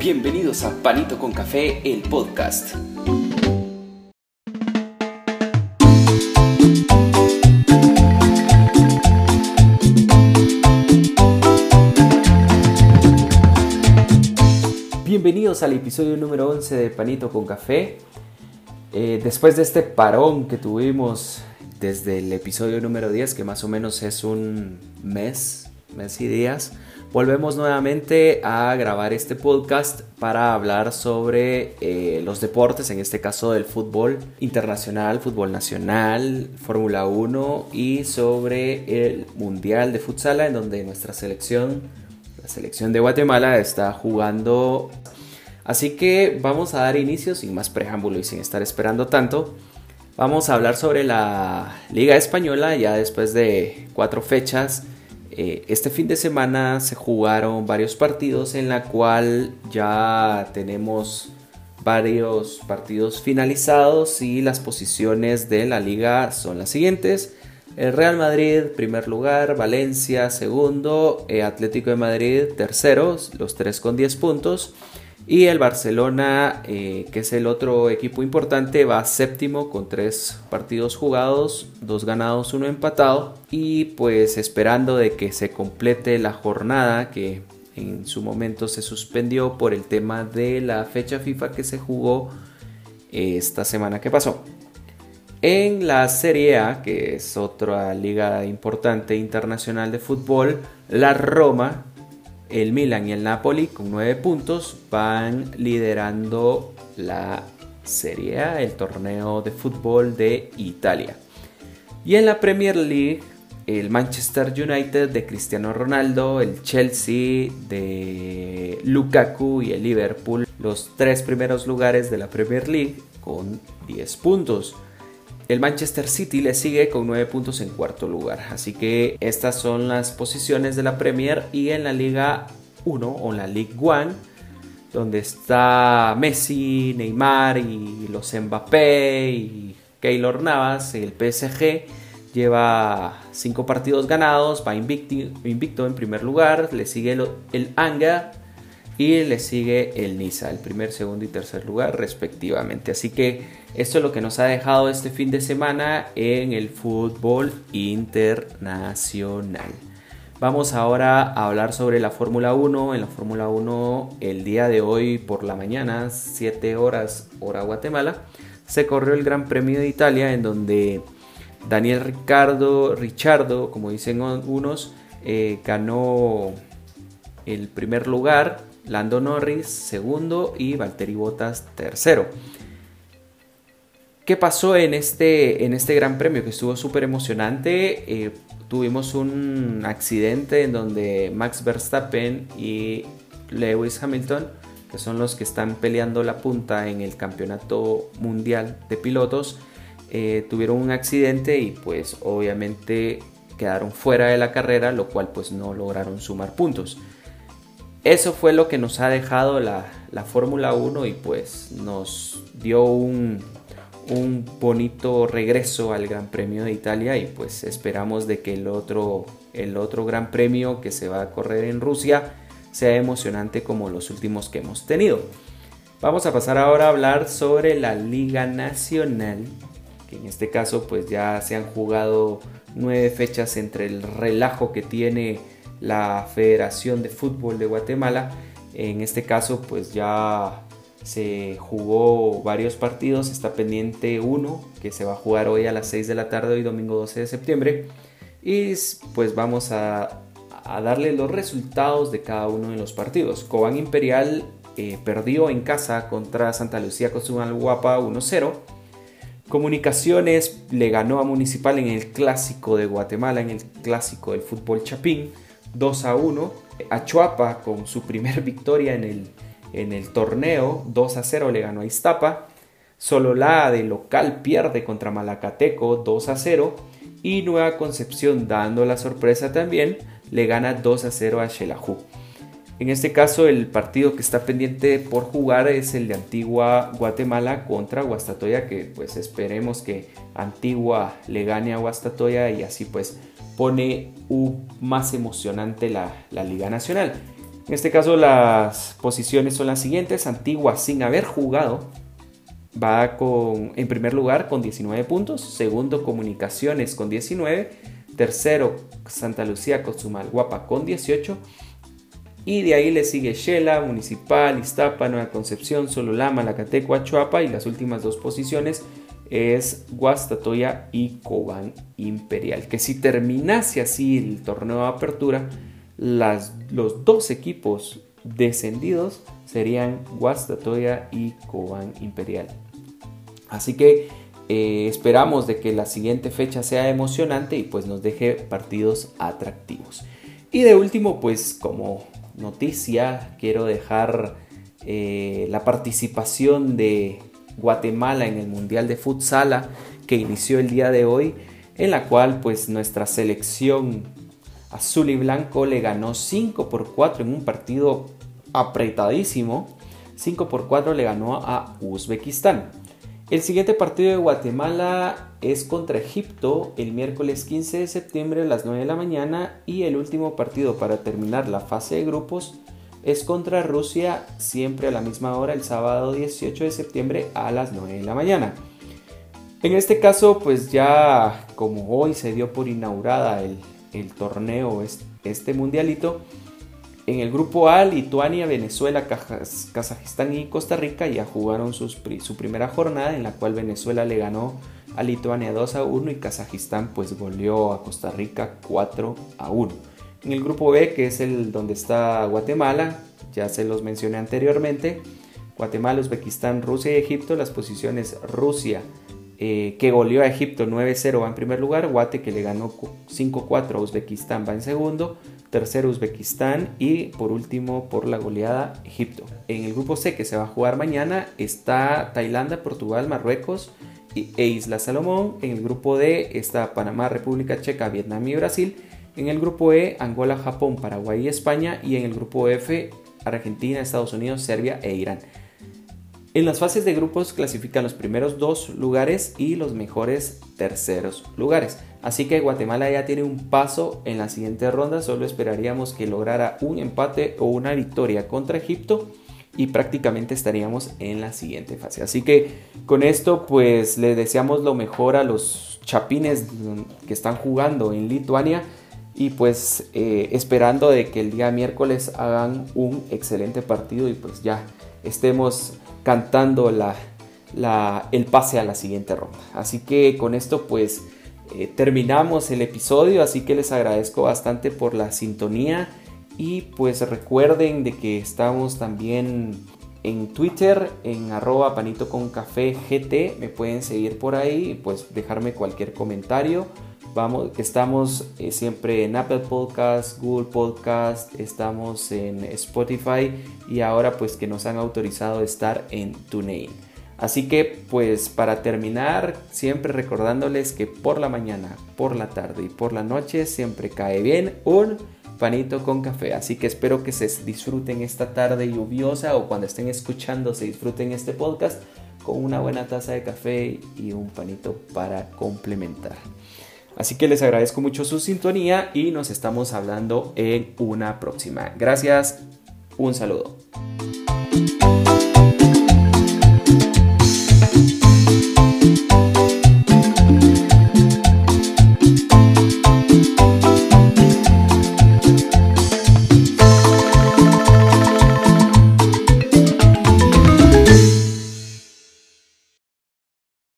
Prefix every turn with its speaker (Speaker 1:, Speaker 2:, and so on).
Speaker 1: Bienvenidos a Panito con Café, el podcast. Bienvenidos al episodio número 11 de Panito con Café. Eh, después de este parón que tuvimos desde el episodio número 10, que más o menos es un mes, mes y días, Volvemos nuevamente a grabar este podcast para hablar sobre eh, los deportes, en este caso del fútbol internacional, fútbol nacional, Fórmula 1 y sobre el Mundial de Futsal en donde nuestra selección, la selección de Guatemala, está jugando. Así que vamos a dar inicio sin más preámbulo y sin estar esperando tanto. Vamos a hablar sobre la Liga Española ya después de cuatro fechas eh, este fin de semana se jugaron varios partidos en la cual ya tenemos varios partidos finalizados y las posiciones de la liga son las siguientes. El Real Madrid, primer lugar, Valencia, segundo, eh, Atlético de Madrid, terceros, los tres con 10 puntos. Y el Barcelona, eh, que es el otro equipo importante, va séptimo con tres partidos jugados, dos ganados, uno empatado. Y pues esperando de que se complete la jornada que en su momento se suspendió por el tema de la fecha FIFA que se jugó esta semana que pasó. En la Serie A, que es otra liga importante internacional de fútbol, la Roma el Milan y el Napoli con 9 puntos van liderando la Serie A, el torneo de fútbol de Italia. Y en la Premier League, el Manchester United de Cristiano Ronaldo, el Chelsea de Lukaku y el Liverpool, los tres primeros lugares de la Premier League con 10 puntos. El Manchester City le sigue con 9 puntos en cuarto lugar. Así que estas son las posiciones de la Premier y en la Liga 1 o la League 1 donde está Messi, Neymar y los Mbappé y Keylor Navas, el PSG lleva 5 partidos ganados, va invicto, en primer lugar, le sigue el, el Anga y le sigue el Niza, el primer, segundo y tercer lugar respectivamente. Así que esto es lo que nos ha dejado este fin de semana en el fútbol internacional. Vamos ahora a hablar sobre la Fórmula 1. En la Fórmula 1 el día de hoy por la mañana, 7 horas hora Guatemala, se corrió el Gran Premio de Italia en donde Daniel Ricardo, Richardo, como dicen unos, eh, ganó el primer lugar Lando Norris segundo y Valtteri Bottas tercero. ¿Qué pasó en este, en este gran premio que estuvo súper emocionante? Eh, tuvimos un accidente en donde Max Verstappen y Lewis Hamilton, que son los que están peleando la punta en el campeonato mundial de pilotos, eh, tuvieron un accidente y pues obviamente quedaron fuera de la carrera, lo cual pues no lograron sumar puntos. Eso fue lo que nos ha dejado la, Fórmula 1 y pues nos dio un, bonito regreso al Gran Premio de Italia y pues esperamos de que el otro, el otro Gran Premio que se va a correr en Rusia sea emocionante como los últimos que hemos tenido. Vamos a pasar ahora a hablar sobre la Liga Nacional, que en este caso pues ya se han jugado nueve fechas entre el relajo que tiene la Federación de Fútbol de Guatemala. En este caso, pues ya se jugó varios partidos, está pendiente uno que se va a jugar hoy a las 6 de la tarde, hoy domingo 12 de septiembre. Y pues vamos a, darle los resultados de cada uno de los partidos. Cobán Imperial eh, perdió en casa contra Santa Lucía Guapa 1-0. Comunicaciones le ganó a Municipal en el clásico de Guatemala, en el clásico del fútbol Chapín. 2 a 1. Achuapa con su primer victoria en el, en el torneo, 2 a 0 le ganó a Iztapa. Sololá de local pierde contra Malacateco 2 a 0. Y Nueva Concepción, dando la sorpresa también, le gana 2 a 0 a Xelajú. En este caso, el partido que está pendiente por jugar es el de Antigua Guatemala contra Guastatoya, que pues esperemos que Antigua le gane a Guastatoya y así pues pone más emocionante la, Liga Nacional. En este caso las posiciones son las siguientes. Antigua sin haber jugado va con, en primer lugar con 19 puntos. Segundo Comunicaciones con 19. Tercero Santa Lucía Guapa con 18. Y de ahí le sigue Shela, Municipal, Iztapa, Nueva Concepción, Sololama, Lacateco, Achuapa y las últimas dos posiciones es Guastatoya y Cobán Imperial. Que si terminase así el torneo de apertura, las, los dos equipos descendidos serían Guastatoya y Cobán Imperial. Así que eh, esperamos de que la siguiente fecha sea emocionante y pues nos deje partidos atractivos. Y de último, pues como noticia, quiero dejar eh, la participación de Guatemala en el Mundial de Futsala que inició el día de hoy, en la cual pues nuestra selección azul y blanco le ganó 5 por 4 en un partido apretadísimo. 5 por 4 le ganó a Uzbekistán. El siguiente partido de Guatemala es contra Egipto el miércoles 15 de septiembre a las 9 de la mañana y el último partido para terminar la fase de grupos es contra Rusia siempre a la misma hora el sábado 18 de septiembre a las 9 de la mañana. En este caso, pues ya como hoy se dio por inaugurada el, torneo, este mundialito, en el grupo A, Lituania, Venezuela, Kazajistán y Costa Rica ya jugaron su primera jornada en la cual Venezuela le ganó a Lituania 2 a 1 y Kazajistán pues goleó a Costa Rica 4 a 1. En el grupo B, que es el donde está Guatemala, ya se los mencioné anteriormente, Guatemala, Uzbekistán, Rusia y Egipto, las posiciones Rusia, eh, que goleó a Egipto 9-0 va en primer lugar, Guate que le ganó 5-4 a Uzbekistán va en segundo, tercero Uzbekistán y por último por la goleada Egipto. En el grupo C que se va a jugar mañana está Tailandia, Portugal, Marruecos e Isla Salomón. En el grupo D está Panamá, República Checa, Vietnam y Brasil. En el grupo E, Angola, Japón, Paraguay y España. Y en el grupo F, Argentina, Estados Unidos, Serbia e Irán. En las fases de grupos clasifican los primeros dos lugares y los mejores terceros lugares. Así que Guatemala ya tiene un paso en la siguiente ronda. Solo esperaríamos que lograra un empate o una victoria contra Egipto y prácticamente estaríamos en la siguiente fase. Así que con esto pues le deseamos lo mejor a los chapines que están jugando en Lituania y pues eh, esperando de que el día miércoles hagan un excelente partido y pues ya estemos cantando la, el pase a la siguiente ronda. Así que con esto pues eh, terminamos el episodio, así que les agradezco bastante por la sintonía y pues recuerden de que estamos también en Twitter, en arroba panito con café GT, me pueden seguir por ahí y pues dejarme cualquier comentario Vamos, estamos eh, siempre en Apple Podcast, Google Podcast, estamos en Spotify y ahora pues que nos han autorizado estar en TuneIn. Así que pues para terminar, siempre recordándoles que por la mañana, por la tarde y por la noche siempre cae bien un panito con café. Así que espero que se disfruten esta tarde lluviosa o cuando estén escuchando se disfruten este podcast con una buena taza de café y un panito para complementar. Así que les agradezco mucho su sintonía y nos estamos hablando en una próxima. Gracias, un saludo.